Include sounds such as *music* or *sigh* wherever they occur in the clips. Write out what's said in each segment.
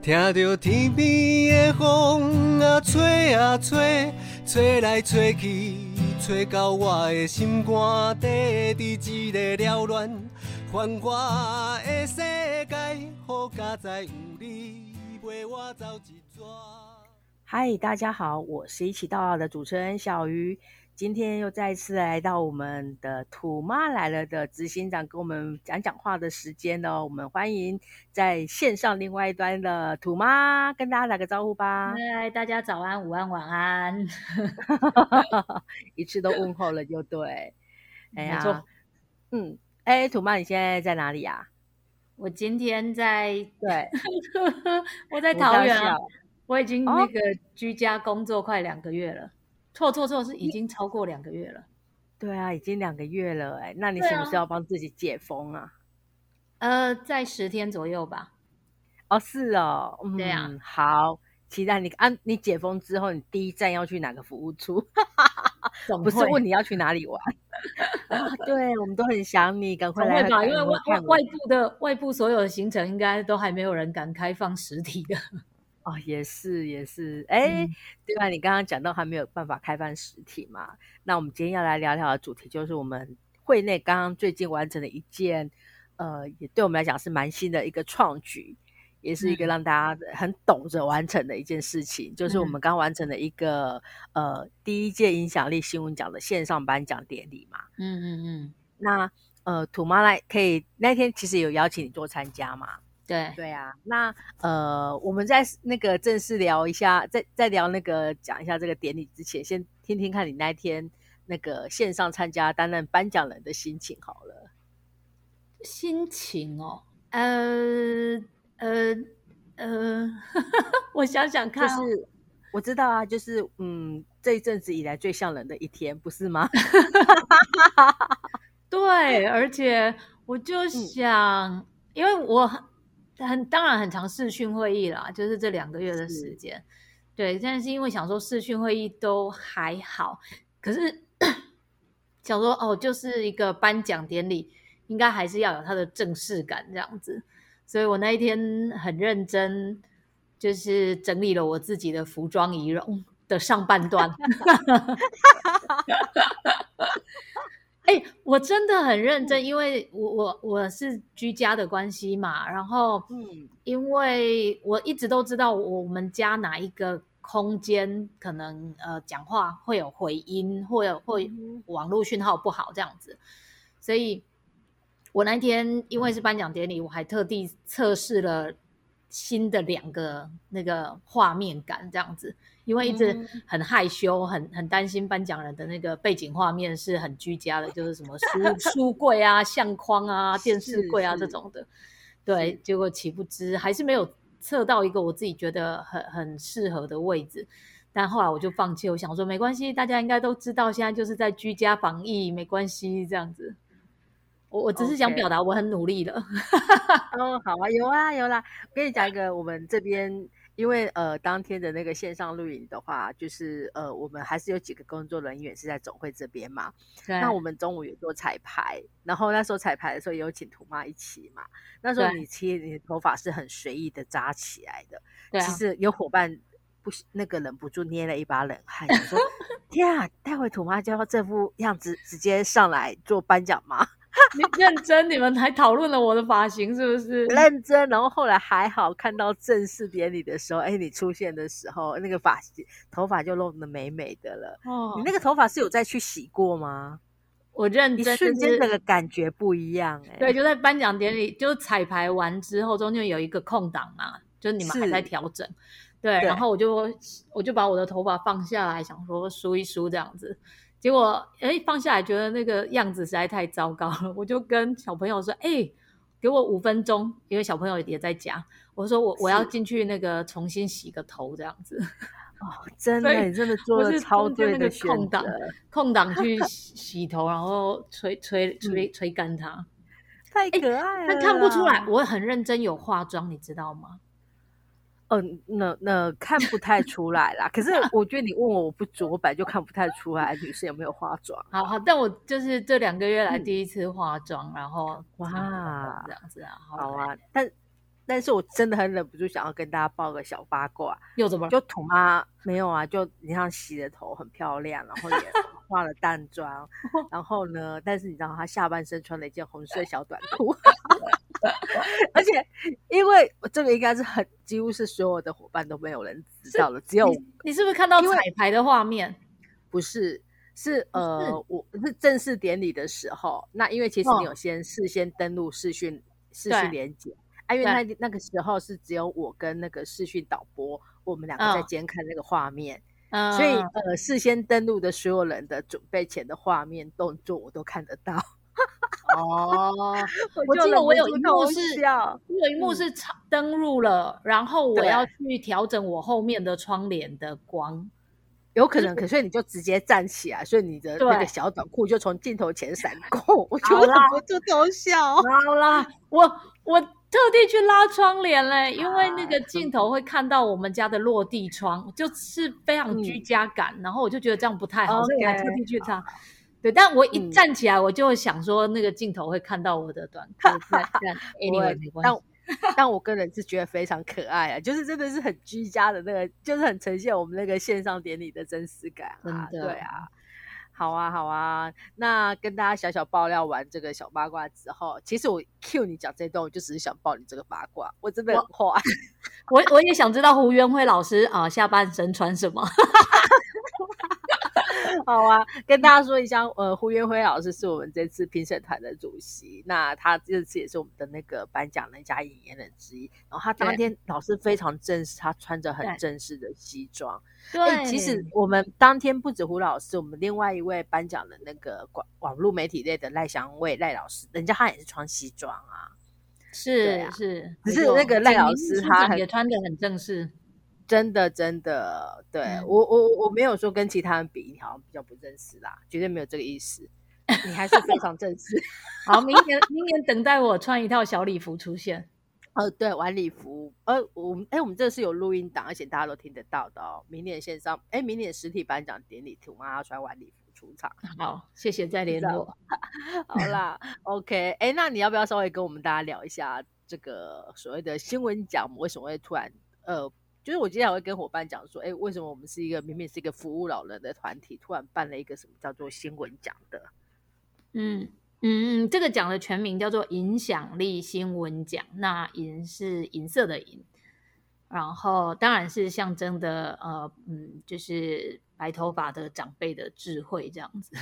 听着天边的风啊吹啊吹，吹来吹去，吹到我的心肝底，伫一个缭乱繁华的世界，好佳哉有你陪我走一逝。嗨，大家好，我是一起到老的主持人小鱼。今天又再次来到我们的土妈来了的执行长跟我们讲讲话的时间哦。我们欢迎在线上另外一端的土妈，跟大家打个招呼吧。嗨，大家早安、午安、晚安，*laughs* 一次都问候了就对。*laughs* 哎呀，嗯，哎，土妈，你现在在哪里呀？我今天在对，*laughs* 我在桃园啊。我已经那个居家工作快两个月了。错错错，是已经超过两个月了。对啊，已经两个月了哎。那你什么时候要帮自己解封啊？呃，在十天左右吧。哦，是哦。对啊。好，期待你啊！你解封之后，你第一站要去哪个服务处？*laughs* 不是问你要去哪里玩？*laughs* 对，我们都很想你，赶快来吧。因为外外部的外部所有的行程，应该都还没有人敢开放实体的。哦，也是也是，哎，对吧？你刚刚讲到还没有办法开放实体嘛？那我们今天要来聊聊的主题，就是我们会内刚刚最近完成的一件，呃，也对我们来讲是蛮新的一个创举，也是一个让大家很懂着完成的一件事情，就是我们刚完成的一个呃第一届影响力新闻奖的线上颁奖典礼嘛。嗯嗯嗯。那呃，土妈来可以那天其实有邀请你做参加嘛？对对啊，那呃，我们在那个正式聊一下，在在聊那个讲一下这个典礼之前，先听听看你那天那个线上参加担任颁奖人的心情好了。心情哦，呃呃呃，*laughs* 我想想看，就是我知道啊，就是嗯，这一阵子以来最像人的一天，不是吗？*laughs* 对，*laughs* 而且我就想，因为我。很当然很长视讯会议啦，就是这两个月的时间，对。但是因为想说视讯会议都还好，可是想说哦，就是一个颁奖典礼，应该还是要有它的正式感这样子。所以我那一天很认真，就是整理了我自己的服装仪容的上半段。*laughs* 哎，我真的很认真，因为我我我是居家的关系嘛，然后嗯，因为我一直都知道我们家哪一个空间可能呃讲话会有回音，或有会网络讯号不好这样子，所以我那天因为是颁奖典礼，我还特地测试了新的两个那个画面感这样子。因为一直很害羞，很很担心颁奖人的那个背景画面是很居家的，就是什么书 *laughs* 书柜啊、相框啊、电视柜啊这种的。对，结果岂不知还是没有测到一个我自己觉得很很适合的位置。但后来我就放弃，我想说没关系，大家应该都知道现在就是在居家防疫，没关系这样子。我我只是想表达我很努力了。*laughs* 哦，好啊，有啊，有啦。我跟你讲一个，我们这边。因为呃，当天的那个线上录影的话，就是呃，我们还是有几个工作人员是在总会这边嘛。那我们中午有做彩排，然后那时候彩排的时候有请图妈一起嘛。那时候你其实你的头发是很随意的扎起来的。对。其实有伙伴不那个忍不住捏了一把冷汗，说：*laughs* 天啊，待会土妈就要这副样子直接上来做颁奖吗？*laughs* 你认真？你们还讨论了我的发型是不是？*laughs* 认真。然后后来还好，看到正式典礼的时候，哎，你出现的时候，那个发型头发就弄得美美的了。哦，你那个头发是有再去洗过吗？我认真，瞬间那个感觉不一样。哎，对，就在颁奖典礼，就彩排完之后，中间有一个空档嘛，就你们还在调整。对，然后我就我就把我的头发放下来，想说梳一梳这样子。结果，哎，放下来觉得那个样子实在太糟糕了，我就跟小朋友说：“哎，给我五分钟，因为小朋友也在家。”我说：“我我要进去那个重新洗个头，这样子。”哦，真的，你真的做了超对的空档，空档去洗头，然后吹吹吹吹干它，太可爱了。但看不出来，我很认真有化妆，你知道吗？嗯，那那看不太出来啦。可是 *laughs* 我觉得你问我，我不准，我本来就看不太出来女生有没有化妆。好好，但我就是这两个月来第一次化妆，然后哇，这样子啊，好啊。但但是我真的很忍不住想要跟大家报个小八卦，又怎么？就土妈没有啊？就你像洗了头很漂亮，然后也 *laughs* 化了淡妆，然后呢？但是你知道她下半身穿了一件红色小短裤，*laughs* 而且因为这个应该是很几乎是所有的伙伴都没有人知道的，只有你是不是看到彩排的画面？不是。是呃，我是正式典礼的时候，那因为其实你有先事先登录视讯视讯连接，啊，因为那那个时候是只有我跟那个视讯导播，我们两个在监看那个画面，所以呃，事先登录的所有人的准备前的画面动作我都看得到。哦，*laughs* 我记得我有一幕是，有一幕是登录了，然后我要去调整我后面的窗帘的光。有可能，可是你就直接站起来，所以你的那个小短裤就从镜头前闪过，我就忍不住偷笑。好啦，我我特地去拉窗帘嘞，因为那个镜头会看到我们家的落地窗，就是非常居家感。然后我就觉得这样不太好，所以还特地去擦。对，但我一站起来，我就想说那个镜头会看到我的短裤。*laughs* Anyway，没关系。但我个人是觉得非常可爱啊，就是真的是很居家的那个，就是很呈现我们那个线上典礼的真实感啊。对啊，好啊，好啊。那跟大家小小爆料完这个小八卦之后，其实我 Q 你讲这段，我就只是想爆你这个八卦。我真的很坏，*laughs* 我我也想知道胡元辉老师啊下半身穿什么。*laughs* *laughs* 好啊，跟大家说一下，呃，胡元辉老师是我们这次评审团的主席，那他这次也是我们的那个颁奖人加引言人之一。然后他当天老师非常正式，他穿着很正式的西装。对，其实我们当天不止胡老师，我们另外一位颁奖的那个网网络媒体类的赖祥卫赖老师，人家他也是穿西装啊。是是，只是那个赖老师他也穿的很正式。真的，真的，对我，我，我没有说跟其他人比，你好像比较不正式啦，绝对没有这个意思。你还是非常正式。*laughs* 好，明年，明年等待我穿一套小礼服出现。呃，对，晚礼服。呃，我们，哎，我们这是有录音档，而且大家都听得到的哦。明年线上，哎，明年实体颁奖典礼，我妈要穿晚礼服出场。*laughs* 好，谢谢再联络。*laughs* 好啦，OK。哎，那你要不要稍微跟我们大家聊一下这个所谓的新闻奖，为什么会突然呃？就是我经常会跟伙伴讲说，哎，为什么我们是一个明明是一个服务老人的团体，突然办了一个什么叫做新闻奖的？嗯嗯嗯，这个奖的全名叫做影响力新闻奖。那银是银色的银，然后当然是象征的呃嗯，就是白头发的长辈的智慧这样子。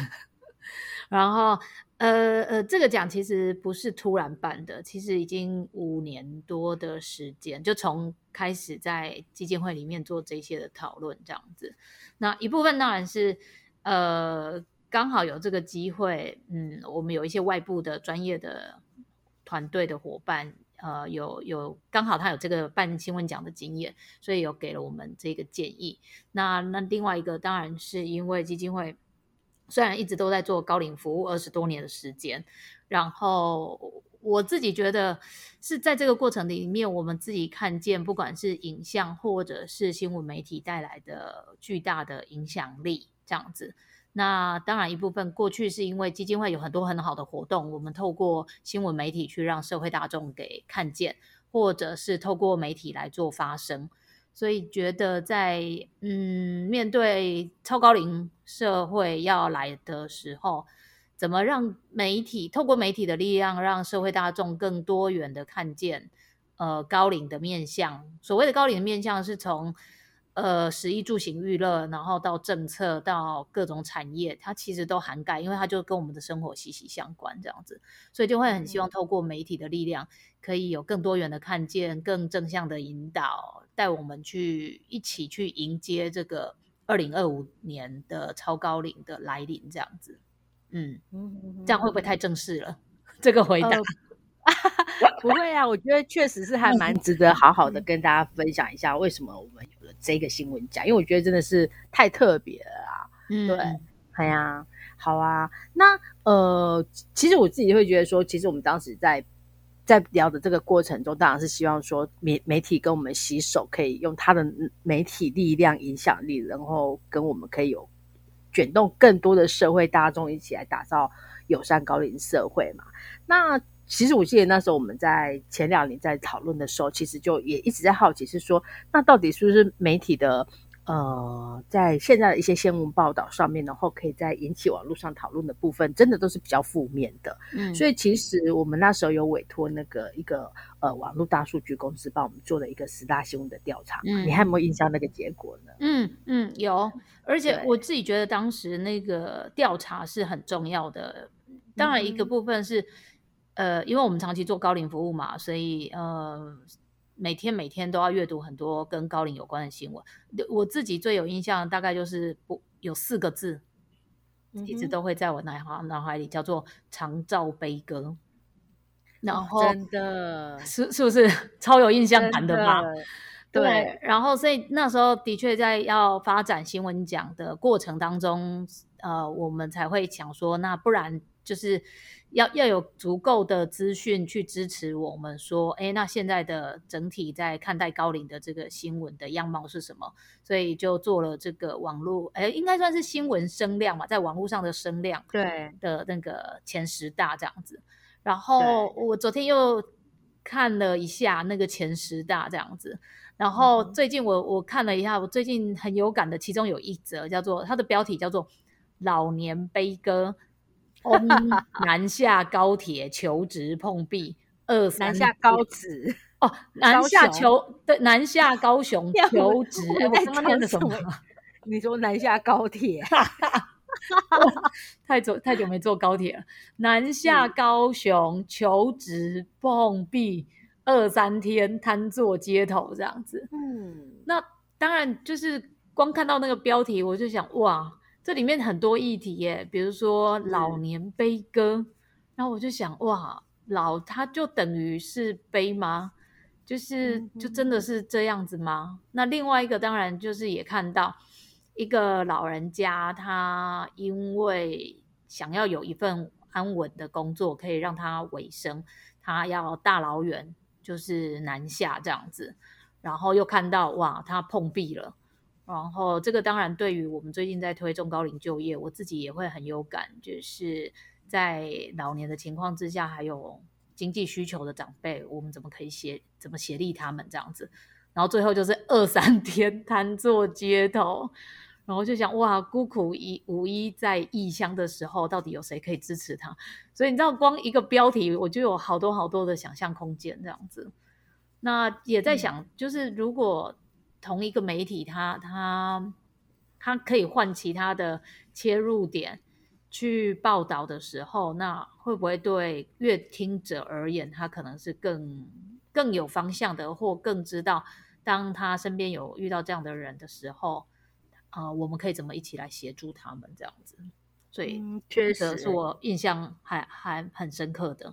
然后，呃呃，这个奖其实不是突然办的，其实已经五年多的时间，就从开始在基金会里面做这些的讨论这样子。那一部分当然是，呃，刚好有这个机会，嗯，我们有一些外部的专业的团队的伙伴，呃，有有刚好他有这个办新闻奖的经验，所以有给了我们这个建议。那那另外一个当然是因为基金会。虽然一直都在做高龄服务二十多年的时间，然后我自己觉得是在这个过程里面，我们自己看见，不管是影像或者是新闻媒体带来的巨大的影响力，这样子。那当然一部分过去是因为基金会有很多很好的活动，我们透过新闻媒体去让社会大众给看见，或者是透过媒体来做发声。所以觉得在嗯面对超高龄社会要来的时候，怎么让媒体透过媒体的力量，让社会大众更多元的看见呃高龄的面相？所谓的高龄的面相，是从呃食衣住行娱乐，然后到政策，到各种产业，它其实都涵盖，因为它就跟我们的生活息息相关这样子，所以就会很希望透过媒体的力量，可以有更多元的看见，更正向的引导。带我们去一起去迎接这个二零二五年的超高龄的来临，这样子，嗯，这样会不会太正式了？这个回答 *laughs* 不会啊，我觉得确实是还蛮 *laughs* 值得好好的跟大家分享一下，为什么我们有了这个新闻奖，因为我觉得真的是太特别了啊。嗯，对，哎呀，好啊，那呃，其实我自己会觉得说，其实我们当时在。在聊的这个过程中，当然是希望说媒媒体跟我们洗手，可以用他的媒体力量、影响力，然后跟我们可以有卷动更多的社会大众一起来打造友善高龄社会嘛。那其实我记得那时候我们在前两年在讨论的时候，其实就也一直在好奇，是说那到底是不是媒体的呃，在现在的一些新闻报道上面，然后可以在引起网络上讨论的部分，真的都是比较负面的。嗯，所以其实我们那时候有委托那个一个呃网络大数据公司帮我们做了一个十大新闻的调查。嗯，你还有没有印象那个结果呢？嗯嗯，有，而且我自己觉得当时那个调查是很重要的。当然，一个部分是。呃，因为我们长期做高龄服务嘛，所以呃，每天每天都要阅读很多跟高龄有关的新闻。我自己最有印象，大概就是不有四个字，一直都会在我脑海脑海里，叫做“长照悲歌”。然后真的是是不是 *laughs* 超有印象感的嘛？对。然后，所以那时候的确在要发展新闻奖的过程当中，呃，我们才会想说，那不然就是。要要有足够的资讯去支持我们说，哎，那现在的整体在看待高龄的这个新闻的样貌是什么？所以就做了这个网络，哎，应该算是新闻声量嘛，在网络上的声量，对的那个前十大这样子。然后我昨天又看了一下那个前十大这样子，然后最近我我看了一下，我最近很有感的，其中有一则叫做它的标题叫做《老年悲歌》。*laughs* 南下高铁求职碰壁，二南下高职哦，南下求对南下高雄 *laughs* 求职，我刚刚念的什么？*laughs* 你说南下高铁，太久太久没坐高铁了。南下高雄求职碰壁，二三天瘫坐街头这样子。嗯，那当然就是光看到那个标题，我就想哇。这里面很多议题耶，比如说老年悲歌，然后我就想，哇，老他就等于是悲吗？就是就真的是这样子吗？那另外一个当然就是也看到一个老人家，他因为想要有一份安稳的工作，可以让他维生，他要大老远就是南下这样子，然后又看到哇，他碰壁了。然后，这个当然对于我们最近在推中高龄就业，我自己也会很有感，就是在老年的情况之下，还有经济需求的长辈，我们怎么可以协怎么协力他们这样子？然后最后就是 *laughs* 二三天瘫坐街头，然后就想哇，孤苦一无依在异乡的时候，到底有谁可以支持他？所以你知道，光一个标题我就有好多好多的想象空间这样子。那也在想，就是如果。同一个媒体，它它它可以换其他的切入点去报道的时候，那会不会对阅听者而言，他可能是更更有方向的，或更知道当他身边有遇到这样的人的时候，啊，我们可以怎么一起来协助他们这样子？所以确实是我印象还还很深刻的。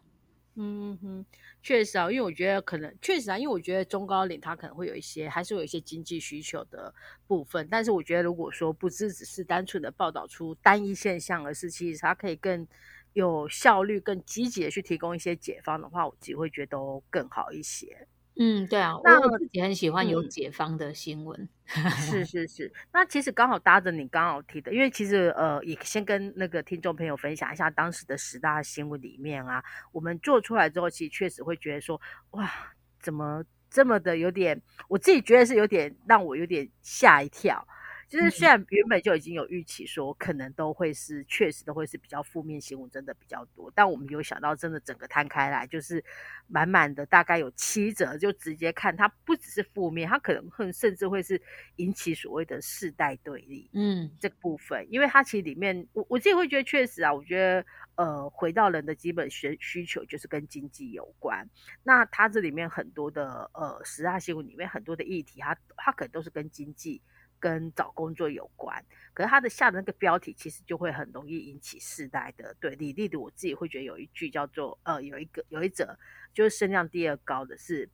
嗯哼，确实啊，因为我觉得可能确实啊，因为我觉得中高龄他可能会有一些，还是有一些经济需求的部分。但是我觉得，如果说不是只是单纯的报道出单一现象，而是其实他可以更有效率、更积极的去提供一些解方的话，我自己会觉得更好一些。嗯，对啊，那我自己很喜欢有解方的新闻。是 *laughs* 是是，那其实刚好搭着你刚好提的，因为其实呃，也先跟那个听众朋友分享一下当时的十大新闻里面啊，我们做出来之后，其实确实会觉得说，哇，怎么这么的有点，我自己觉得是有点让我有点吓一跳。就是虽然原本就已经有预期说可能都会是确实都会是比较负面新闻，真的比较多，但我们有想到真的整个摊开来就是满满的，大概有七折，就直接看它不只是负面，它可能会甚至会是引起所谓的世代对立，嗯，这部分，因为它其实里面我我自己会觉得确实啊，我觉得呃回到人的基本需需求就是跟经济有关，那它这里面很多的呃十大新闻里面很多的议题，它它可能都是跟经济。跟找工作有关，可是他的下的那个标题其实就会很容易引起世代的对立。例如我自己会觉得有一句叫做呃，有一个有一则就是声量第二高的是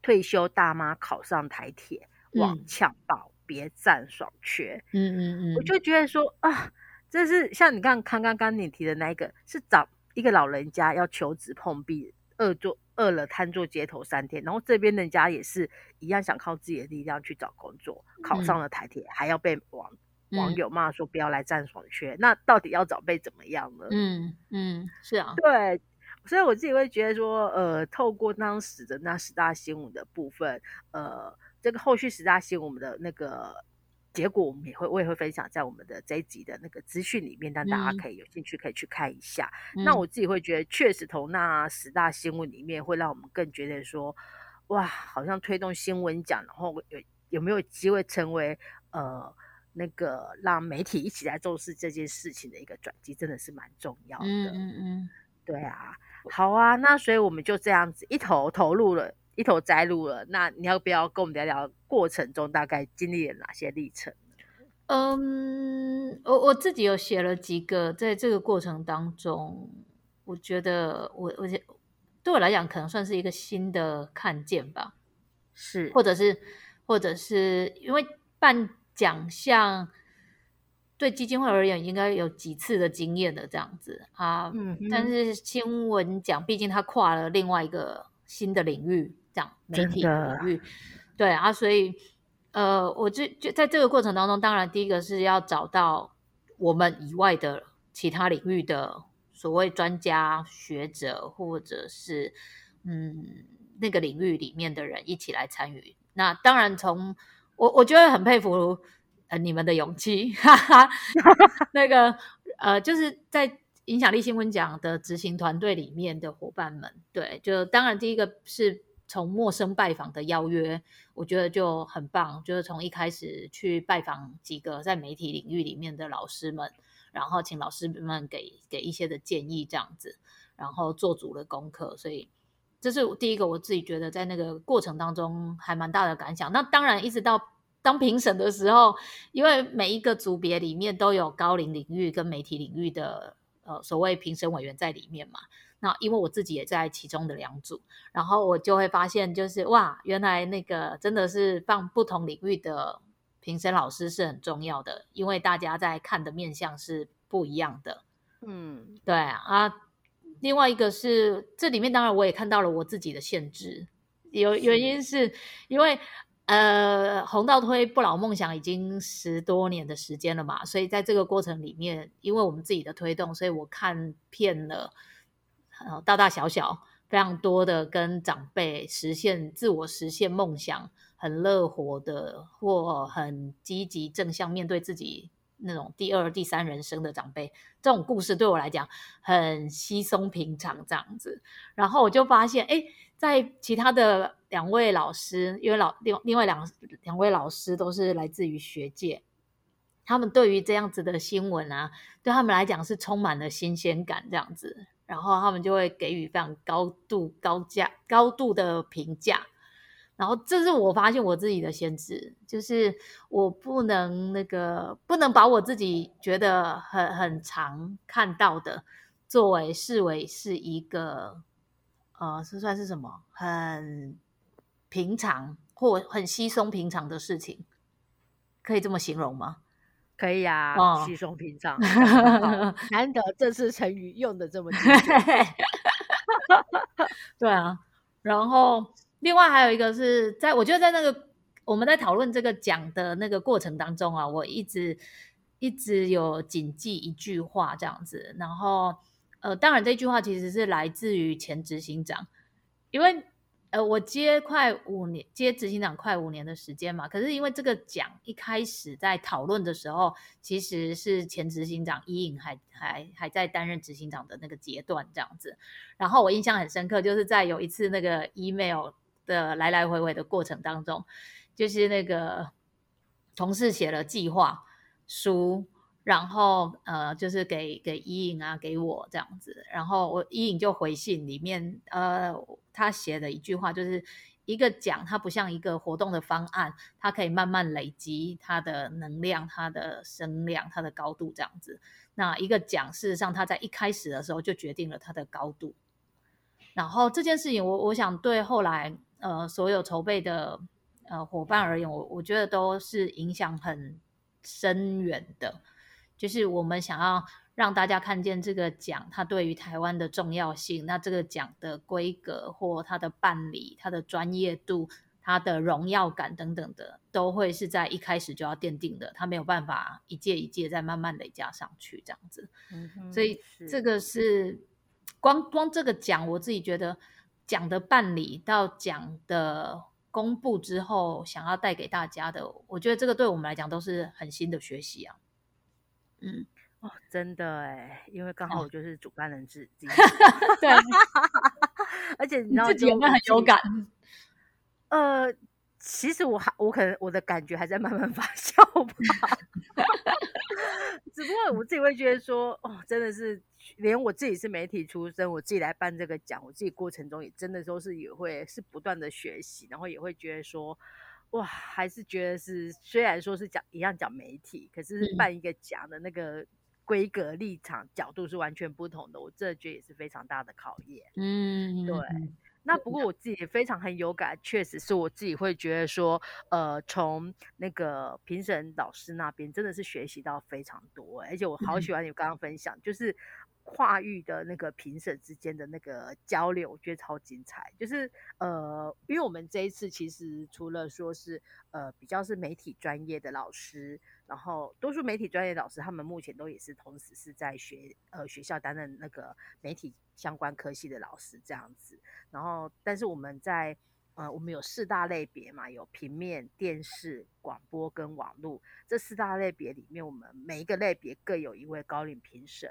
退休大妈考上台铁网呛爆，别占爽缺。嗯嗯嗯，我就觉得说啊，这是像你刚刚刚刚你提的那一个，是找一个老人家要求职碰壁，恶作。饿了瘫坐街头三天，然后这边人家也是一样想靠自己的力量去找工作，考上了台铁，还要被网网友骂说不要来占爽缺，那到底要找被怎么样呢？嗯嗯，是啊，对，所以我自己会觉得说，呃，透过当时的那十大新闻的部分，呃，这个后续十大新闻我们的那个结果，我们也会我也会分享在我们的这一集的那个资讯里面，让大家可以有兴趣可以去看一下。那我自己会觉得，确实从那十大新闻里面，会让我们更觉得说，哇，好像推动新闻奖，然后有有没有机会成为呃。那个让媒体一起来重视这件事情的一个转机，真的是蛮重要的。嗯嗯嗯，对啊，好啊，那所以我们就这样子一头投入了，一头栽入了。那你要不要跟我们聊聊过程中大概经历了哪些历程？嗯，我我自己有写了几个，在这个过程当中，我觉得我我觉对我来讲，可能算是一个新的看见吧。是，或者是或者是因为办。奖项对基金会而言，应该有几次的经验的这样子啊。嗯，但是新闻奖毕竟它跨了另外一个新的领域，媒体领域。对啊，所以呃，我就就在这个过程当中，当然第一个是要找到我们以外的其他领域的所谓专家学者，或者是嗯那个领域里面的人一起来参与。那当然从我我觉得很佩服呃你们的勇气，哈哈，那个呃就是在影响力新闻奖的执行团队里面的伙伴们，对，就当然第一个是从陌生拜访的邀约，我觉得就很棒，就是从一开始去拜访几个在媒体领域里面的老师们，然后请老师们给给一些的建议这样子，然后做足了功课，所以。这是第一个，我自己觉得在那个过程当中还蛮大的感想。那当然，一直到当评审的时候，因为每一个组别里面都有高龄领域跟媒体领域的呃所谓评审委员在里面嘛。那因为我自己也在其中的两组，然后我就会发现，就是哇，原来那个真的是放不同领域的评审老师是很重要的，因为大家在看的面向是不一样的。嗯，对啊。另外一个是，这里面当然我也看到了我自己的限制，有原因是因为呃，红道推不老梦想已经十多年的时间了嘛，所以在这个过程里面，因为我们自己的推动，所以我看遍了呃大大小小非常多的跟长辈实现自我实现梦想很乐活的或很积极正向面对自己。那种第二、第三人生的长辈，这种故事对我来讲很稀松平常，这样子。然后我就发现，哎，在其他的两位老师，因为老另另外两两位老师都是来自于学界，他们对于这样子的新闻啊，对他们来讲是充满了新鲜感，这样子。然后他们就会给予非常高度、高价、高度的评价。然后，这是我发现我自己的限制，就是我不能那个不能把我自己觉得很很常看到的，作为视为是一个呃，这算是什么？很平常或很稀松平常的事情，可以这么形容吗？可以啊，稀松平常，*laughs* 难得这次成语用的这么精 *laughs* *laughs* 对啊，然后。另外还有一个是在，我觉得在那个我们在讨论这个奖的那个过程当中啊，我一直一直有谨记一句话这样子，然后呃，当然这句话其实是来自于前执行长，因为。呃，我接快五年，接执行长快五年的时间嘛。可是因为这个奖一开始在讨论的时候，其实是前执行长伊颖还还还在担任执行长的那个阶段这样子。然后我印象很深刻，就是在有一次那个 email 的来来回回的过程当中，就是那个同事写了计划书。然后呃，就是给给伊颖啊，给我这样子。然后我伊颖就回信里面，呃，他写的一句话就是一个奖，它不像一个活动的方案，它可以慢慢累积它的能量、它的声量、它的高度这样子。那一个奖，事实上它在一开始的时候就决定了它的高度。然后这件事情，我我想对后来呃所有筹备的呃伙伴而言，我我觉得都是影响很深远的。就是我们想要让大家看见这个奖它对于台湾的重要性，那这个奖的规格或它的办理、它的专业度、它的荣耀感等等的，都会是在一开始就要奠定的，它没有办法一届一届再慢慢累加上去这样子。所以这个是光光这个奖，我自己觉得奖的办理到奖的公布之后，想要带给大家的，我觉得这个对我们来讲都是很新的学习啊。嗯，哦，真的哎，因为刚好我就是主办人之一，*laughs* 对，*laughs* 而且你知道自己有没有很有感？呃。其实我还我可能我的感觉还在慢慢 *laughs* 发酵吧，只不过我自己会觉得说，哦，真的是连我自己是媒体出身，我自己来办这个奖，我自己过程中也真的都是也会是不断的学习，然后也会觉得说，哇，还是觉得是虽然说是讲一样讲媒体，可是办一个奖的那个规格立场角度是完全不同的，我这觉得也是非常大的考验。嗯，对。那不过我自己也非常很有感，确实是我自己会觉得说，呃，从那个评审老师那边真的是学习到非常多，而且我好喜欢你刚刚分享，就是跨域的那个评审之间的那个交流，我觉得超精彩。就是呃，因为我们这一次其实除了说是呃比较是媒体专业的老师。然后，多数媒体专业老师，他们目前都也是同时是在学呃学校担任那个媒体相关科系的老师这样子。然后，但是我们在呃我们有四大类别嘛，有平面、电视、广播跟网络这四大类别里面，我们每一个类别各有一位高龄评审。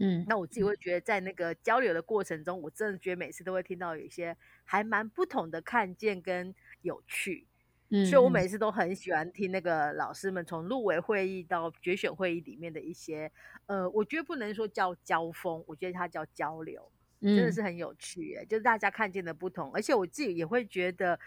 嗯，那我自己会觉得，在那个交流的过程中，我真的觉得每次都会听到有一些还蛮不同的看见跟有趣。嗯所以，我每。次都很喜欢听那个老师们从入围会议到决选会议里面的一些，呃，我觉得不能说叫交锋，我觉得它叫交流，真的是很有趣，哎，就是大家看见的不同，而且我自己也会觉得，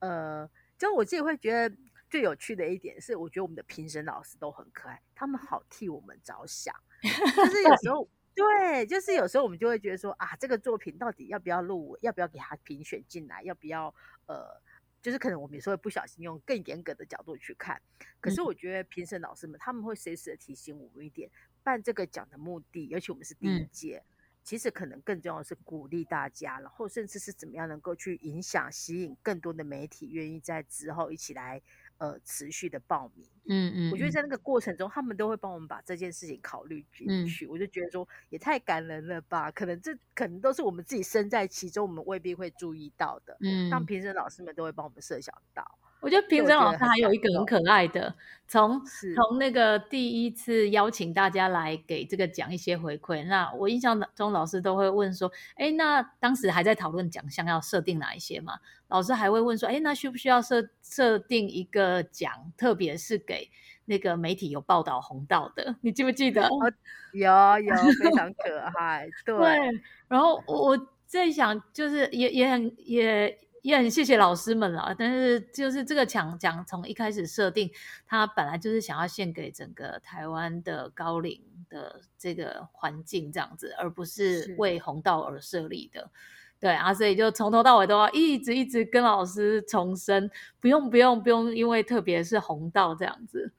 呃，就我自己会觉得最有趣的一点是，我觉得我们的评审老师都很可爱，他们好替我们着想，就是有时候，*laughs* 对，就是有时候我们就会觉得说，啊，这个作品到底要不要入围，要不要给他评选进来，要不要，呃。就是可能我们有时候会不小心用更严格的角度去看，可是我觉得评审老师们他们会随时的提醒我们一点，办这个奖的目的，尤其我们是第一届，其实可能更重要的是鼓励大家，然后甚至是怎么样能够去影响、吸引更多的媒体愿意在之后一起来。呃，持续的报名，嗯嗯，我觉得在那个过程中，他们都会帮我们把这件事情考虑进去，我就觉得说也太感人了吧。可能这可能都是我们自己身在其中，我们未必会注意到的，嗯，但评审老师们都会帮我们设想到。我觉得评审老师还有一个很可爱的，从从那个第一次邀请大家来给这个奖一些回馈，那我印象中老师都会问说，哎，那当时还在讨论奖项要设定哪一些嘛？老师还会问说，哎，那需不需要设设定一个奖，特别是给那个媒体有报道红道的？你记不记得？有有，非常 *laughs* 可爱。对，然后我我在想，就是也也很也。也很谢谢老师们了，但是就是这个奖奖从一开始设定，它本来就是想要献给整个台湾的高龄的这个环境这样子，而不是为红道而设立的。对啊，所以就从头到尾都要一直一直跟老师重申，不用不用不用，因为特别是红道这样子。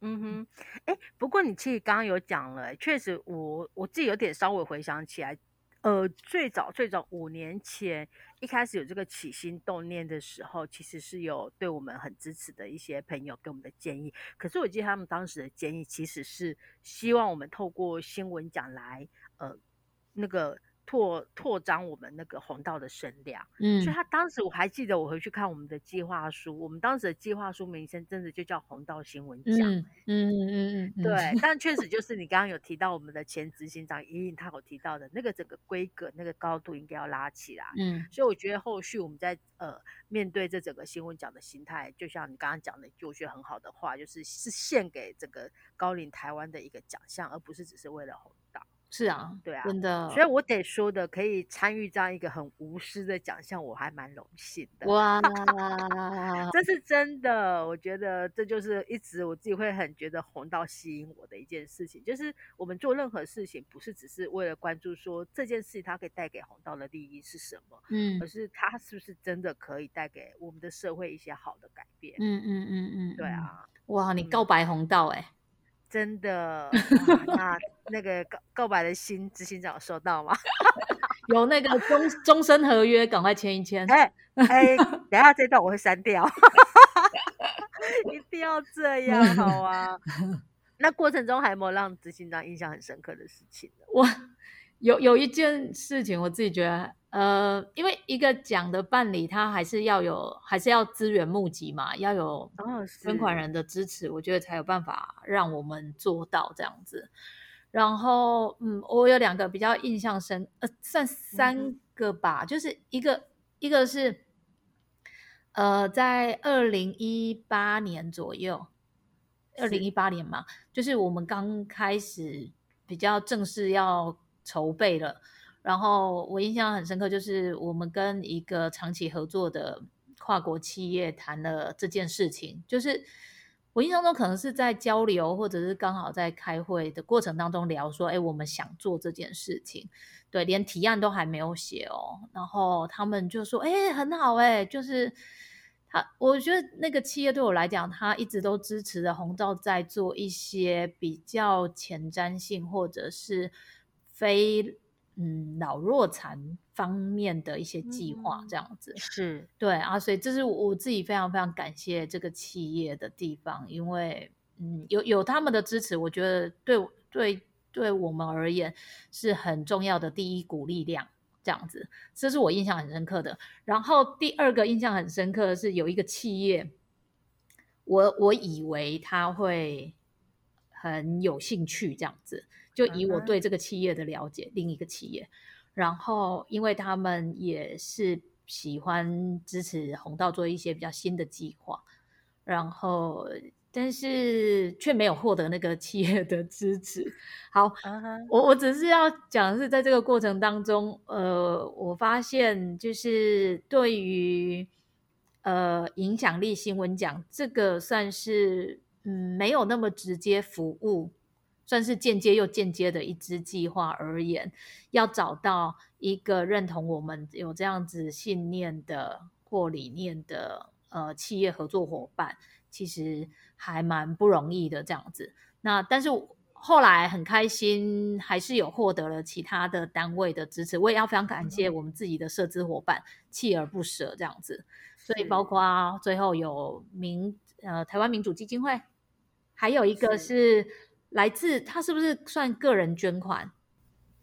嗯哼，哎，不过你其实刚刚有讲了，确实我我自己有点稍微回想起来。呃，最早最早五年前一开始有这个起心动念的时候，其实是有对我们很支持的一些朋友给我们的建议。可是我记得他们当时的建议其实是希望我们透过新闻奖来，呃，那个。拓拓张我们那个红道的声量，嗯，所以他当时我还记得，我回去看我们的计划书，我们当时的计划书名称真的就叫红道新闻奖，嗯。嗯嗯，对，但确实就是你刚刚有提到我们的前执行长莹莹，他有提到的那个整个规格、那个高度应该要拉起来，嗯，所以我觉得后续我们在呃面对这整个新闻奖的心态，就像你刚刚讲的，就我觉得很好的话，就是是献给整个高龄台湾的一个奖项，而不是只是为了。是啊，对啊，真的。所以我得说的，可以参与这样一个很无私的奖项，我还蛮荣幸的。哇，*laughs* 这是真的。我觉得这就是一直我自己会很觉得红道吸引我的一件事情，就是我们做任何事情，不是只是为了关注说这件事情它可以带给红道的利益是什么，嗯，而是它是不是真的可以带给我们的社会一些好的改变。嗯嗯嗯嗯，对啊。哇，你告白红道哎。真的，*laughs* 那那个告告白的新执行长收到吗？*laughs* 有那个终终身合约，赶快签一签。*laughs* 哎哎，等下这段我会删掉，一定要这样好啊。那过程中还有没有让执行长印象很深刻的事情？我有有一件事情，我自己觉得，呃，因为一个奖的办理，它还是要有，还是要资源募集嘛，要有捐款人的支持，我觉得才有办法让我们做到这样子。然后，嗯，我有两个比较印象深，呃，算三个吧，就是一个，一个是，呃，在二零一八年左右，二零一八年嘛，就是我们刚开始比较正式要筹备了，然后我印象很深刻，就是我们跟一个长期合作的跨国企业谈了这件事情，就是。我印象中可能是在交流，或者是刚好在开会的过程当中聊说，哎，我们想做这件事情，对，连提案都还没有写哦。然后他们就说，哎，很好，哎，就是他，我觉得那个企业对我来讲，他一直都支持的红照在做一些比较前瞻性或者是非。嗯，老弱残方面的一些计划，这样子是对啊，所以这是我自己非常非常感谢这个企业的地方，因为嗯，有有他们的支持，我觉得对对对我们而言是很重要的第一股力量，这样子，这是我印象很深刻的。然后第二个印象很深刻的是有一个企业，我我以为他会很有兴趣这样子。就以我对这个企业的了解，另一个企业，然后因为他们也是喜欢支持红道做一些比较新的计划，然后但是却没有获得那个企业的支持。好，我我只是要讲的是，在这个过程当中，呃，我发现就是对于呃影响力新闻奖这个算是嗯没有那么直接服务。算是间接又间接的一支计划而言，要找到一个认同我们有这样子信念的或理念的呃企业合作伙伴，其实还蛮不容易的这样子。那但是后来很开心，还是有获得了其他的单位的支持。我也要非常感谢我们自己的社资伙伴，锲而不舍这样子。所以包括最后有民呃台湾民主基金会，还有一个是。来自他是不是算个人捐款？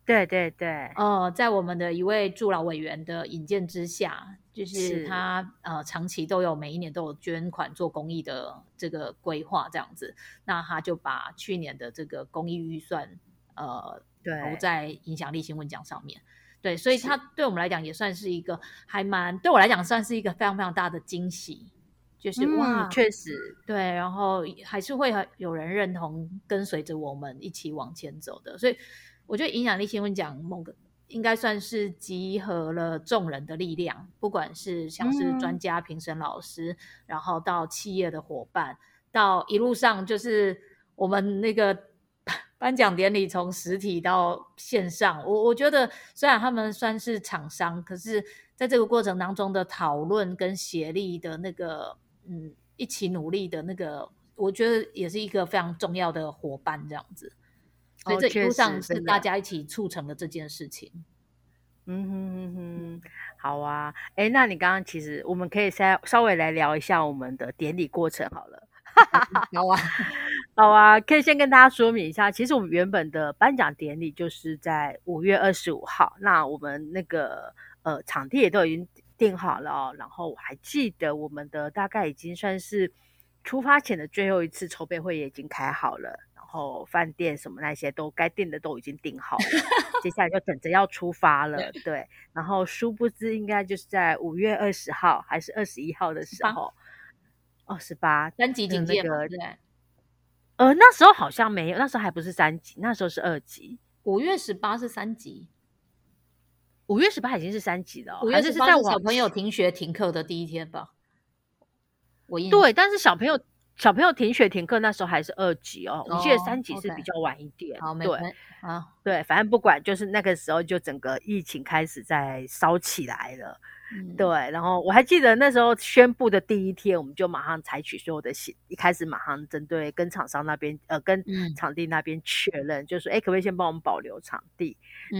对对对，哦，在我们的一位助老委员的引荐之下，就是他呃长期都有每一年都有捐款做公益的这个规划这样子，那他就把去年的这个公益预算呃投在影响力新闻奖上面，对，所以他对我们来讲也算是一个还蛮对我来讲算是一个非常非常大的惊喜。就是哇，确实。对，然后还是会有人认同跟随着我们一起往前走的，所以我觉得影响力新闻奖某个应该算是集合了众人的力量，不管是像是专家评审老师，然后到企业的伙伴，到一路上就是我们那个 *laughs* 颁奖典礼从实体到线上，我我觉得虽然他们算是厂商，可是在这个过程当中的讨论跟协力的那个。嗯，一起努力的那个，我觉得也是一个非常重要的伙伴，这样子。所以这一路上是大家一起促成了这件事情。嗯哼哼哼，好啊。哎，那你刚刚其实我们可以稍稍微来聊一下我们的典礼过程好了。好啊，*laughs* 好啊，可以先跟大家说明一下，其实我们原本的颁奖典礼就是在五月二十五号。那我们那个呃场地也都已经。定好了，然后我还记得我们的大概已经算是出发前的最后一次筹备会也已经开好了，然后饭店什么那些都该订的都已经订好了，接下来就等着要出发了。对，然后殊不知应该就是在五月二十号还是二十一号的时候，二十八三级警戒对，呃，那时候好像没有，那时候还不是三级，那时候是二级。五月十八是三级。五月十八已经是三级了，五月十八是小朋友停学停课的第一天吧？我对，但是小朋友小朋友停学停课那时候还是二级哦，我记得三级是比较晚一点。好，对，啊，对，反正不管，就是那个时候就整个疫情开始在烧起来了。对，然后我还记得那时候宣布的第一天，我们就马上采取所有的行，一开始马上针对跟厂商那边，呃，跟场地那边确认，就说，哎，可不可以先帮我们保留场地？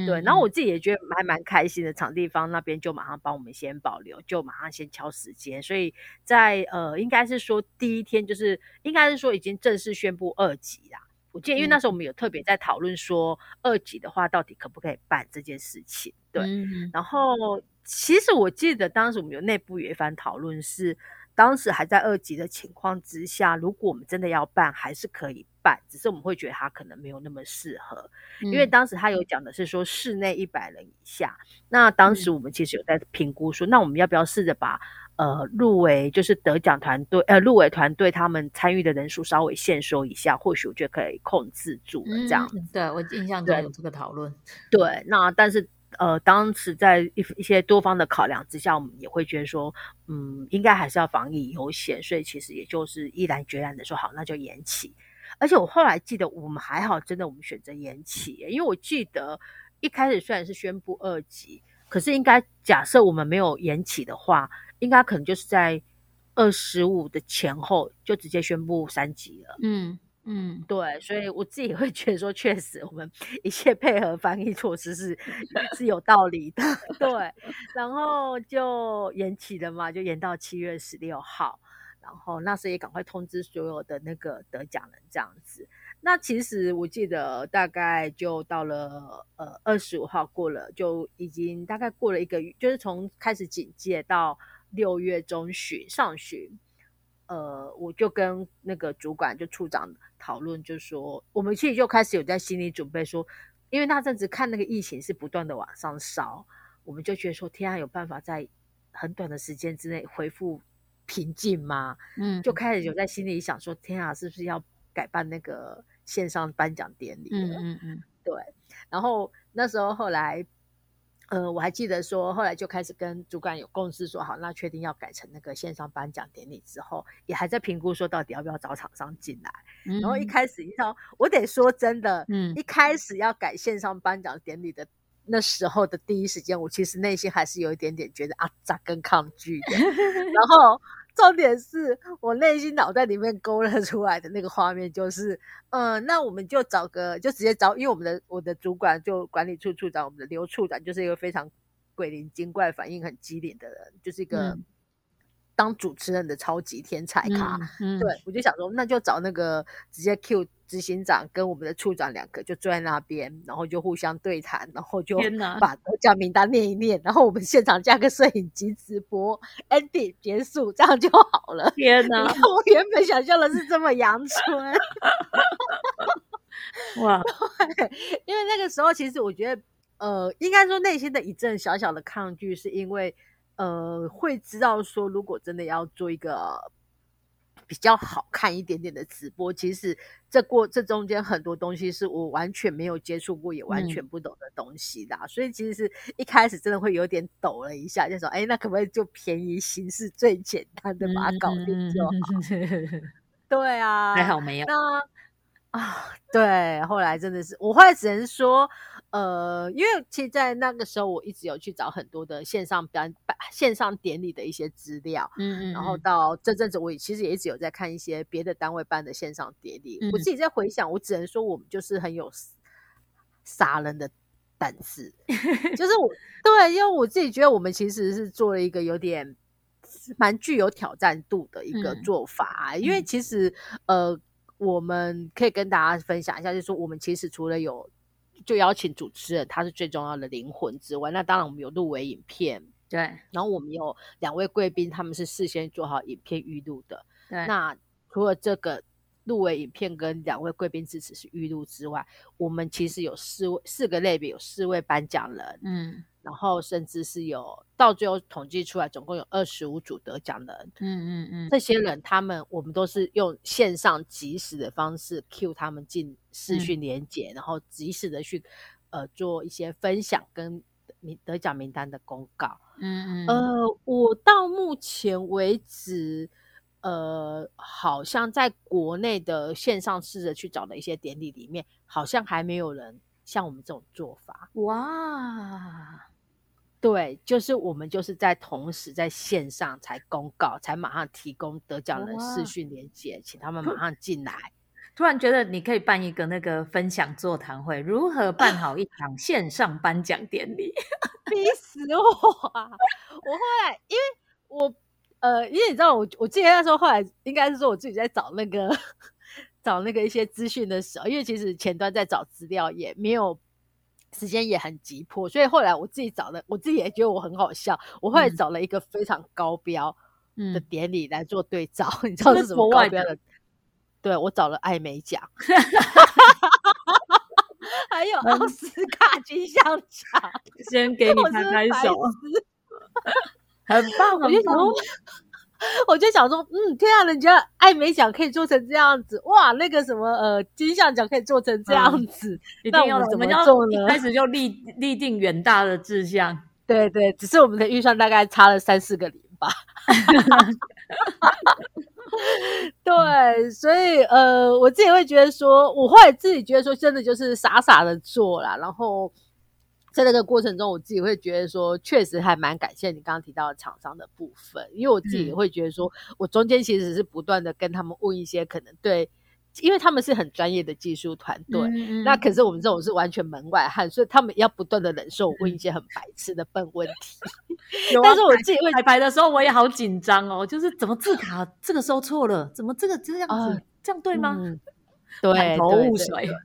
对，然后我自己也觉得还蛮开心的，场地方那边就马上帮我们先保留，就马上先敲时间，所以在呃，应该是说第一天就是应该是说已经正式宣布二级啦。我记得因为那时候我们有特别在讨论说二级的话到底可不可以办这件事情，对。然后其实我记得当时我们有内部有一番讨论是。当时还在二级的情况之下，如果我们真的要办，还是可以办，只是我们会觉得它可能没有那么适合，因为当时他有讲的是说室内一百人以下。那当时我们其实有在评估说，那我们要不要试着把呃入围就是得奖团队呃入围团队他们参与的人数稍微限缩一下，或许我觉得可以控制住了这样。对我印象中有这个讨论。对，那但是。呃，当时在一一些多方的考量之下，我们也会觉得说，嗯，应该还是要防疫优先，所以其实也就是毅然决然的说好，那就延期。而且我后来记得，我们还好，真的我们选择延期，因为我记得一开始虽然是宣布二级，可是应该假设我们没有延期的话，应该可能就是在二十五的前后就直接宣布三级了。嗯。嗯，对，所以我自己会觉得说，确实我们 *laughs* 一切配合防疫措施是是有道理的，*laughs* 对。然后就延期了嘛，就延到七月十六号，然后那时候也赶快通知所有的那个得奖人这样子。那其实我记得大概就到了呃二十五号过了，就已经大概过了一个月，就是从开始警戒到六月中旬上旬。呃，我就跟那个主管就处长讨论，就说我们其实就开始有在心里准备说，因为那阵子看那个疫情是不断的往上烧，我们就觉得说，天啊，有办法在很短的时间之内恢复平静吗？嗯，就开始有在心里想说，天啊，是不是要改办那个线上颁奖典礼？嗯嗯嗯，对。然后那时候后来。呃，我还记得说，后来就开始跟主管有共识，说好，那确定要改成那个线上颁奖典礼之后，也还在评估说到底要不要找厂商进来。然后一开始，你知道，我得说真的，嗯，一开始要改线上颁奖典礼的那时候的第一时间，我其实内心还是有一点点觉得啊，咋跟抗拒的。*laughs* 然后。重点是我内心脑袋里面勾勒出来的那个画面，就是，嗯，那我们就找个，就直接找，因为我们的我的主管就管理处处长，我们的刘处长就是一个非常鬼灵精怪、反应很机灵的人，就是一个。当主持人的超级天才卡，对我就想说，那就找那个直接 Q 执行长跟我们的处长两个就坐在那边，然后就互相对谈，然后就把得奖名单念一念，然后我们现场加个摄影机直播，ending 结束，这样就好了。*laughs* 天哪！我原本想象的是这么阳春 *laughs* *laughs* 哇！因为那个时候其实我觉得，呃，应该说内心的一阵小小的抗拒，是因为。呃，会知道说，如果真的要做一个比较好看一点点的直播，其实这过这中间很多东西是我完全没有接触过，也完全不懂的东西的，所以其实是一开始真的会有点抖了一下，就说，哎，那可不可以就便宜形式最简单的把它搞定就好？*laughs* 对啊，还好没有。那啊，对，后来真的是，我后来只能说。呃，因为其实，在那个时候，我一直有去找很多的线上表线上典礼的一些资料，嗯嗯，然后到这阵子，我也其实也一直有在看一些别的单位办的线上典礼。我自己在回想，我只能说，我们就是很有杀人的胆子，就是我对，因为我自己觉得，我们其实是做了一个有点蛮具有挑战度的一个做法，因为其实呃，我们可以跟大家分享一下，就是说，我们其实除了有就邀请主持人，他是最重要的灵魂之外，那当然我们有入围影片，对，然后我们有两位贵宾，他们是事先做好影片预录的，对。那除了这个入围影片跟两位贵宾支持是预录之外，我们其实有四位四个类别，有四位颁奖人，嗯。然后甚至是有到最后统计出来，总共有二十五组得奖人。嗯嗯嗯，这些人他们我们都是用线上即时的方式 Q 他们进视讯连接，然后及时的去呃做一些分享跟名得奖名单的公告。嗯嗯，呃，我到目前为止，呃，好像在国内的线上试着去找的一些典礼里面，好像还没有人像我们这种做法。哇！对，就是我们就是在同时在线上才公告，才马上提供得奖人视讯连接，请他们马上进来。突然觉得你可以办一个那个分享座谈会，如何办好一场线上颁奖典礼？*laughs* 逼死我！啊！我后来因为我呃，因为你知道我，我记得那时候后来应该是说我自己在找那个。*laughs* 找那个一些资讯的时候，因为其实前端在找资料也没有时间，也很急迫，所以后来我自己找的，我自己也觉得我很好笑。我后来找了一个非常高标的典礼来做对照，*laughs* 你知道是什么高标的？对我找了艾美奖，*laughs* 还有奥斯卡金像奖，先给你拍拍手，*laughs* 很棒，很棒。我就想说，嗯，天啊，人家艾美奖可以做成这样子，哇，那个什么呃金像奖可以做成这样子，那我们怎么做呢？一开始就立立定远大的志向，*laughs* 对对，只是我们的预算大概差了三四个零吧。*laughs* 对，所以呃，我自己会觉得说，我后来自己觉得说，真的就是傻傻的做啦，然后。在那个过程中，我自己会觉得说，确实还蛮感谢你刚刚提到的厂商的部分，因为我自己也会觉得说，我中间其实是不断的跟他们问一些可能对，因为他们是很专业的技术团队，那可是我们这种是完全门外汉，所以他们要不断的忍受我问一些很白痴的笨问题。*laughs* 但是我自己会排排的时候，我也好紧张哦，就是怎么字卡这个收错了，怎么这个这样子，这样对吗？对，头雾水。对，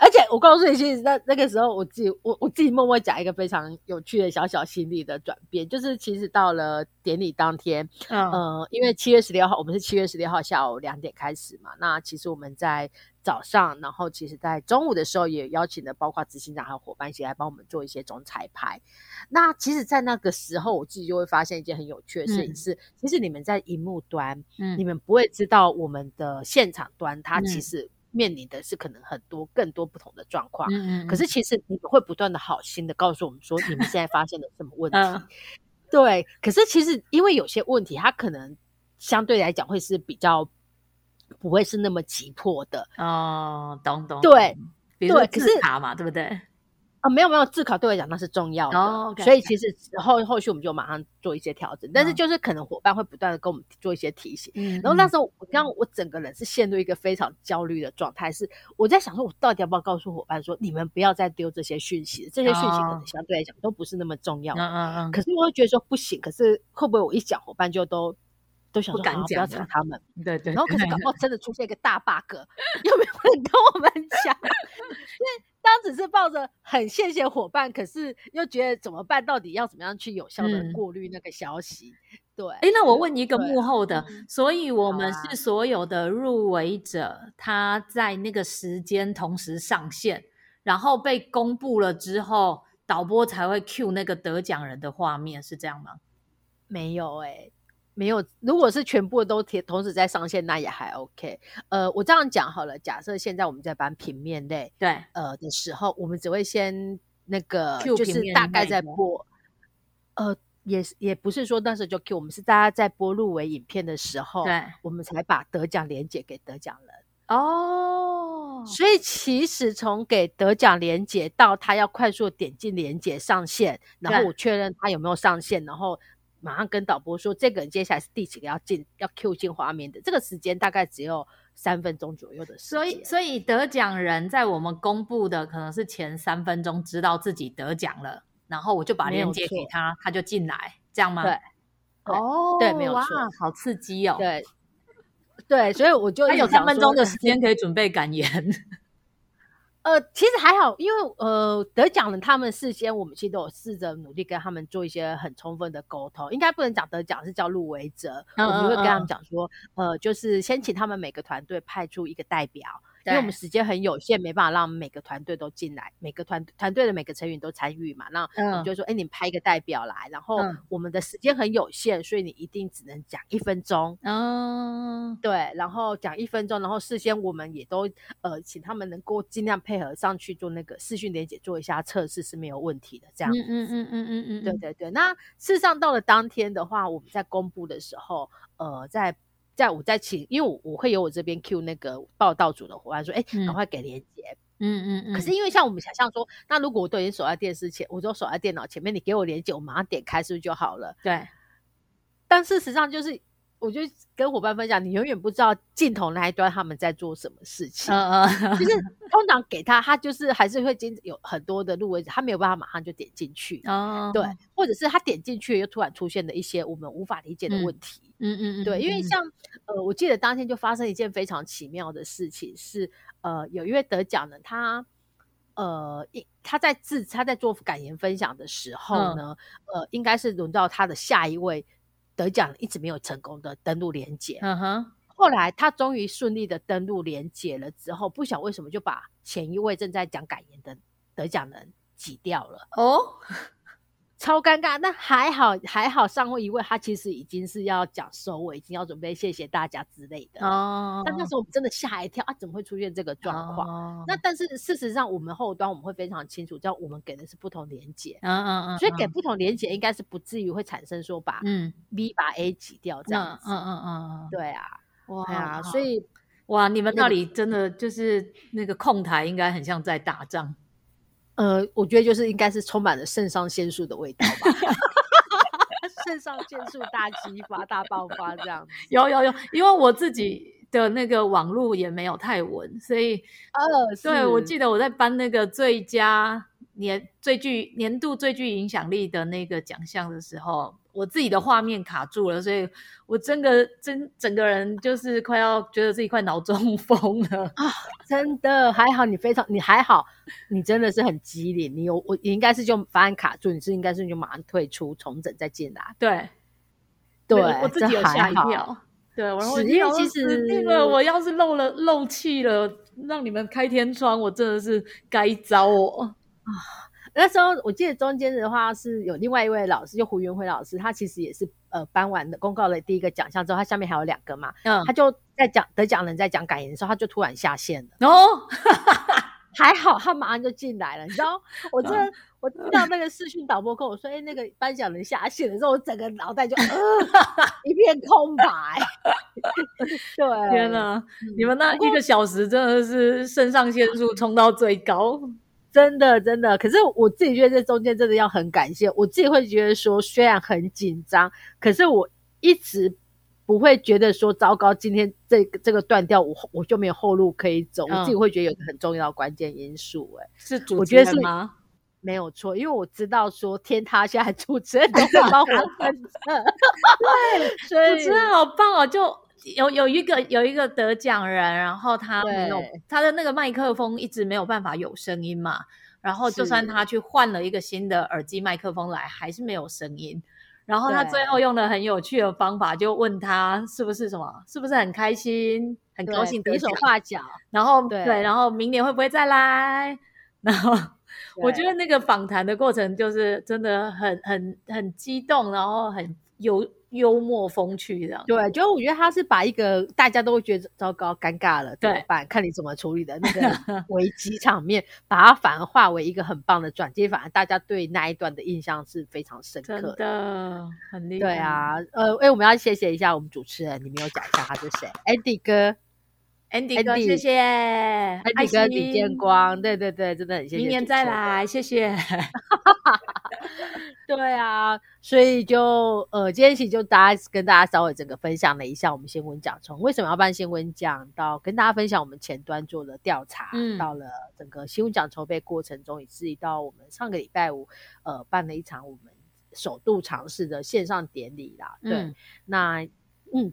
而且我告诉你，其实那那个时候，我自己我我自己默默讲一个非常有趣的小小心理的转变，就是其实到了典礼当天，嗯，因为七月十六号，我们是七月十六号下午两点开始嘛，那其实我们在早上，然后其实在中午的时候也邀请了包括执行长还有伙伴一起来帮我们做一些总彩排。那其实，在那个时候，我自己就会发现一件很有趣的事情是，其实你们在荧幕端，嗯，你们不会知道我们的现场端，它其实。面临的是可能很多更多不同的状况，嗯嗯，可是其实你们会不断的好心的告诉我们说，你们现在发现了什么问 *laughs* 题？对，可是其实因为有些问题，它可能相对来讲会是比较不会是那么急迫的哦，懂懂，对，对，可是卡嘛，对不对？啊，没有没有，自考对我讲那是重要的，所以其实后后续我们就马上做一些调整，但是就是可能伙伴会不断的跟我们做一些提醒，然后那时候我刚我整个人是陷入一个非常焦虑的状态，是我在想说，我到底要不要告诉伙伴说，你们不要再丢这些讯息，这些讯息可能相对来讲都不是那么重要，嗯嗯嗯，可是我会觉得说不行，可是会不会我一讲伙伴就都都想说不要讲他们，对对，然后可是搞不好真的出现一个大 bug，*laughs* 有没有人跟我们讲？*laughs* 因为当只是抱着很谢谢伙伴，可是又觉得怎么办？到底要怎么样去有效的过滤那个消息？对，哎，那我问一个幕后的，所以我们是所有的入围者，他在那个时间同时上线，然后被公布了之后，导播才会 cue 那个得奖人的画面，是这样吗？没有，哎。没有，如果是全部都贴同时在上线，那也还 OK。呃，我这样讲好了，假设现在我们在搬平面类，对，呃的时候，我们只会先那个，就是大概在播，呃，也也不是说那时候就 Q，我们是大家在播入围影片的时候，对，我们才把得奖连接给得奖人。哦，所以其实从给得奖连接到他要快速点进连接上线，然后我确认他有没有上线，然后。马上跟导播说，这个人接下来是第几个要进要 Q 进画面的？这个时间大概只有三分钟左右的时间。所以，所以得奖人在我们公布的可能是前三分钟知道自己得奖了，然后我就把链接给他，他就进来，这样吗？对，哦，对，没有错，好刺激哦。对，对，所以我就有三分钟的时间可以准备感言。呃，其实还好，因为呃，得奖人他们事先，我们其实都有试着努力跟他们做一些很充分的沟通。应该不能讲得奖，是叫入围者，我们会跟他们讲说，呃，就是先请他们每个团队派出一个代表。因为我们时间很有限，没办法让每个团队都进来，每个团团队的每个成员都参与嘛。那我们就说，哎，你派一个代表来，然后我们的时间很有限，所以你一定只能讲一分钟。嗯，对，然后讲一分钟，然后事先我们也都呃，请他们能够尽量配合上去做那个视讯连接，做一下测试是没有问题的。这样，嗯嗯嗯嗯嗯嗯，对对对。那事实上到了当天的话，我们在公布的时候，呃，在。在我在请，因为我我会有我这边 Q 那个报道组的伙伴说，哎，赶快给连接。嗯嗯嗯。可是因为像我们想象说，那如果我都已经守在电视前，我都守在电脑前面，你给我连接，我马上点开是不是就好了？对。但事实上就是。我就跟伙伴分享，你永远不知道镜头那一端他们在做什么事情。嗯嗯，就是通常给他，他就是还是会经有很多的路他没有办法马上就点进去。哦，对，或者是他点进去又突然出现了一些我们无法理解的问题。嗯嗯嗯，对，因为像呃，我记得当天就发生一件非常奇妙的事情，是呃，有一位得奖人，他呃，一他在自他在做感言分享的时候呢，呃，应该是轮到他的下一位得奖一直没有成功的登录连接。嗯哼，后来他终于顺利的登录连接了之后，不晓为什么就把前一位正在讲感言的得奖人挤掉了。哦。超尴尬，那还好还好，上位一位他其实已经是要讲收尾，已经要准备谢谢大家之类的。哦，但那时候我们真的吓一跳啊，怎么会出现这个状况？哦那但是事实上，我们后端我们会非常清楚，叫我们给的是不同连接。嗯嗯嗯，所以给不同连接应该是不至于会产生说把嗯 B 把 A 挤掉这样子。嗯嗯嗯，对啊，哇，所以哇，你们那里真的就是那个控台应该很像在打仗。呃，我觉得就是应该是充满了肾上腺素的味道吧，*laughs* 肾上腺素大激发、大爆发这样。有有有，因为我自己的那个网络也没有太稳，所以呃，对我记得我在颁那个最佳年最具年度最具影响力的那个奖项的时候。我自己的画面卡住了，所以我真的真整个人就是快要觉得自己快脑中 *laughs* 风了啊！真的还好，你非常你还好，你真的是很机灵。你有我应该是就发现卡住，你是应该是就马上退出重整再进来。对，对我自己有吓一跳。对，我说因为其实那个我要是漏了漏气了，让你们开天窗，我真的是该遭我啊！那时候我记得中间的话是有另外一位老师，就胡元辉老师，他其实也是呃颁完的公告了第一个奖项之后，他下面还有两个嘛，嗯，他就在讲得奖人在讲感言的时候，他就突然下线了，哦，还好他马上就进来了，你知道，我这 *laughs* 我听到那个视讯导播跟我说，哎，那个颁奖人下线的时候，我整个脑袋就 *laughs* 一片空白，*laughs* 对，天哪，你们那一个小时真的是肾上腺素冲到最高。真的，真的，可是我自己觉得这中间真的要很感谢，我自己会觉得说，虽然很紧张，可是我一直不会觉得说糟糕，今天这个这个断掉，我我就没有后路可以走。我自己会觉得有个很重要的关键因素，哎，是主持人吗？没有错，因为我知道说天塌下来，主持人都会帮我分 *laughs* 的。*laughs* 对，主持人好棒哦，就有有一个有一个得奖人，然后他没有他的那个麦克风一直没有办法有声音嘛，然后就算他去换了一个新的耳机麦克风来，还是没有声音。然后他最后用了很有趣的方法，就问他是不是什么，是不是很开心，很高兴比手画脚。然后对，然后明年会不会再来？*laughs* 然后我觉得那个访谈的过程就是真的很很很激动，然后很有。幽默风趣这样，对，就我觉得他是把一个大家都会觉得糟糕、尴尬了怎么办？看你怎么处理的 *laughs* 那个危机场面，把它反而化为一个很棒的转接，反而大家对那一段的印象是非常深刻的，很厉害。对啊，呃，哎，我们要谢谢一下我们主持人，你没有讲一下他是谁？Andy 哥，Andy 哥，谢谢，Andy 哥李建光，对对对，真的很谢谢。明年再来，谢谢。*laughs* *laughs* 对啊，所以就呃，今天起就大家跟大家稍微整个分享了一下我们新闻奖从为什么要办新闻奖，到跟大家分享我们前端做的调查，嗯，到了整个新闻奖筹备过程中，以至于到我们上个礼拜五呃办了一场我们首度尝试的线上典礼啦。对，那嗯，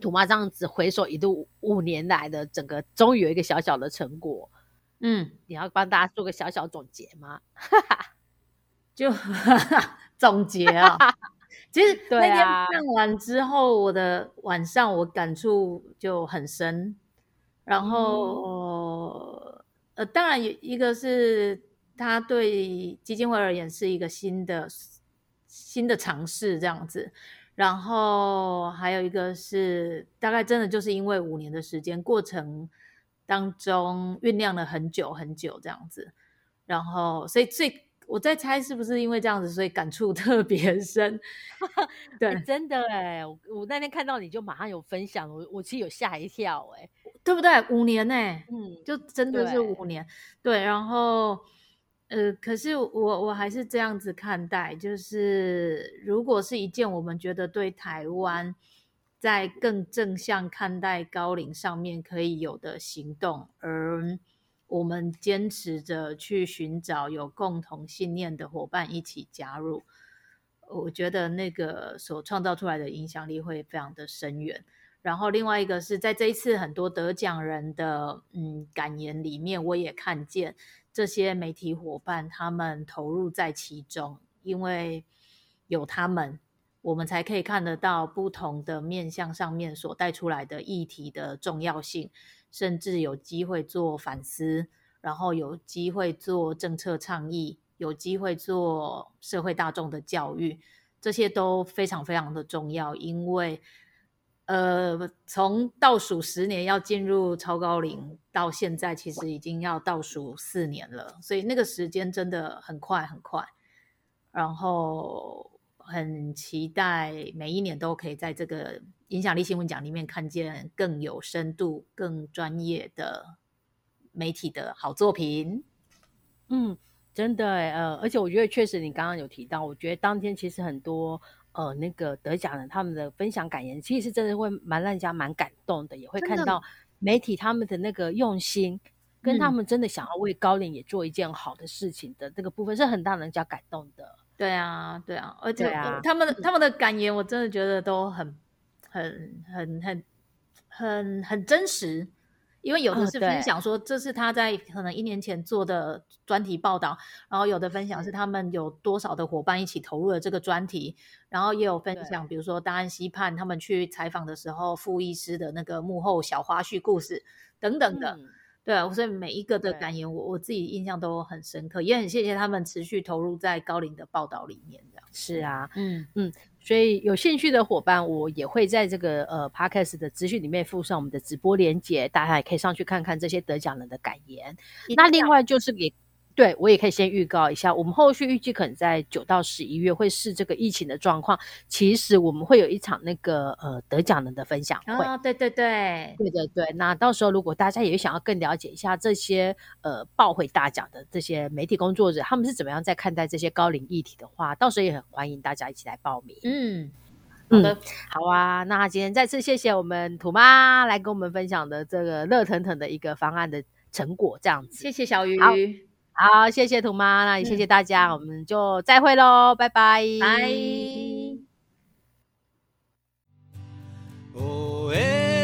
土妈这样子回首一度五年来的整个，终于有一个小小的成果。嗯，你要帮大家做个小小总结吗？*laughs* 就 *laughs* 总结啊，其实 *laughs* 那天看完之后，我的晚上我感触就很深。然后呃，当然一个是他对基金会而言是一个新的新的尝试这样子，然后还有一个是大概真的就是因为五年的时间过程当中酝酿了很久很久这样子，然后所以最。我在猜是不是因为这样子，所以感触 *laughs* 特别深。*laughs* 对，真的哎，我那天看到你就马上有分享，我我其实有吓一跳哎，对不对？五年呢，嗯，就真的是五年。对，然后呃，可是我我还是这样子看待，就是如果是一件我们觉得对台湾在更正向看待高龄上面可以有的行动，而。我们坚持着去寻找有共同信念的伙伴一起加入，我觉得那个所创造出来的影响力会非常的深远。然后另外一个是在这一次很多得奖人的嗯感言里面，我也看见这些媒体伙伴他们投入在其中，因为有他们，我们才可以看得到不同的面向上面所带出来的议题的重要性，甚至有机会做反思，然后有机会做政策倡议，有机会做社会大众的教育，这些都非常非常的重要，因为。呃，从倒数十年要进入超高龄到现在，其实已经要倒数四年了，所以那个时间真的很快很快。然后很期待每一年都可以在这个影响力新闻奖里面看见更有深度、更专业的媒体的好作品。嗯，真的，呃，而且我觉得确实你刚刚有提到，我觉得当天其实很多。呃，那个得奖人他们的分享感言，其实真的会蛮让人家蛮感动的，也会看到媒体他们的那个用心，跟他们真的想要为高龄也做一件好的事情的这个部分，是很让人家感动的。对啊，对啊，而且他们他们的感言，我真的觉得都很很很很很很真实。因为有的是分享说这是他在可能一年前做的专题报道，然后有的分享是他们有多少的伙伴一起投入了这个专题，然后也有分享，比如说大安溪畔他们去采访的时候，傅医师的那个幕后小花絮故事等等的，对啊，所以每一个的感言，我我自己印象都很深刻，也很谢谢他们持续投入在高龄的报道里面，这样。是啊，嗯。嗯。所以有兴趣的伙伴，我也会在这个呃 podcast 的资讯里面附上我们的直播链接，大家也可以上去看看这些得奖人的感言。那另外就是给。对，我也可以先预告一下，我们后续预计可能在九到十一月会视这个疫情的状况。其实我们会有一场那个呃得奖人的分享会。啊，对对对，对对对。那到时候如果大家也想要更了解一下这些呃报回大奖的这些媒体工作者，他们是怎么样在看待这些高龄议题的话，到时候也很欢迎大家一起来报名。嗯，好的，好啊。那今天再次谢谢我们土妈来跟我们分享的这个热腾腾的一个方案的成果，这样子。谢谢小鱼。好，谢谢土妈，那也谢谢大家，我们就再会喽，拜拜。拜。哦耶，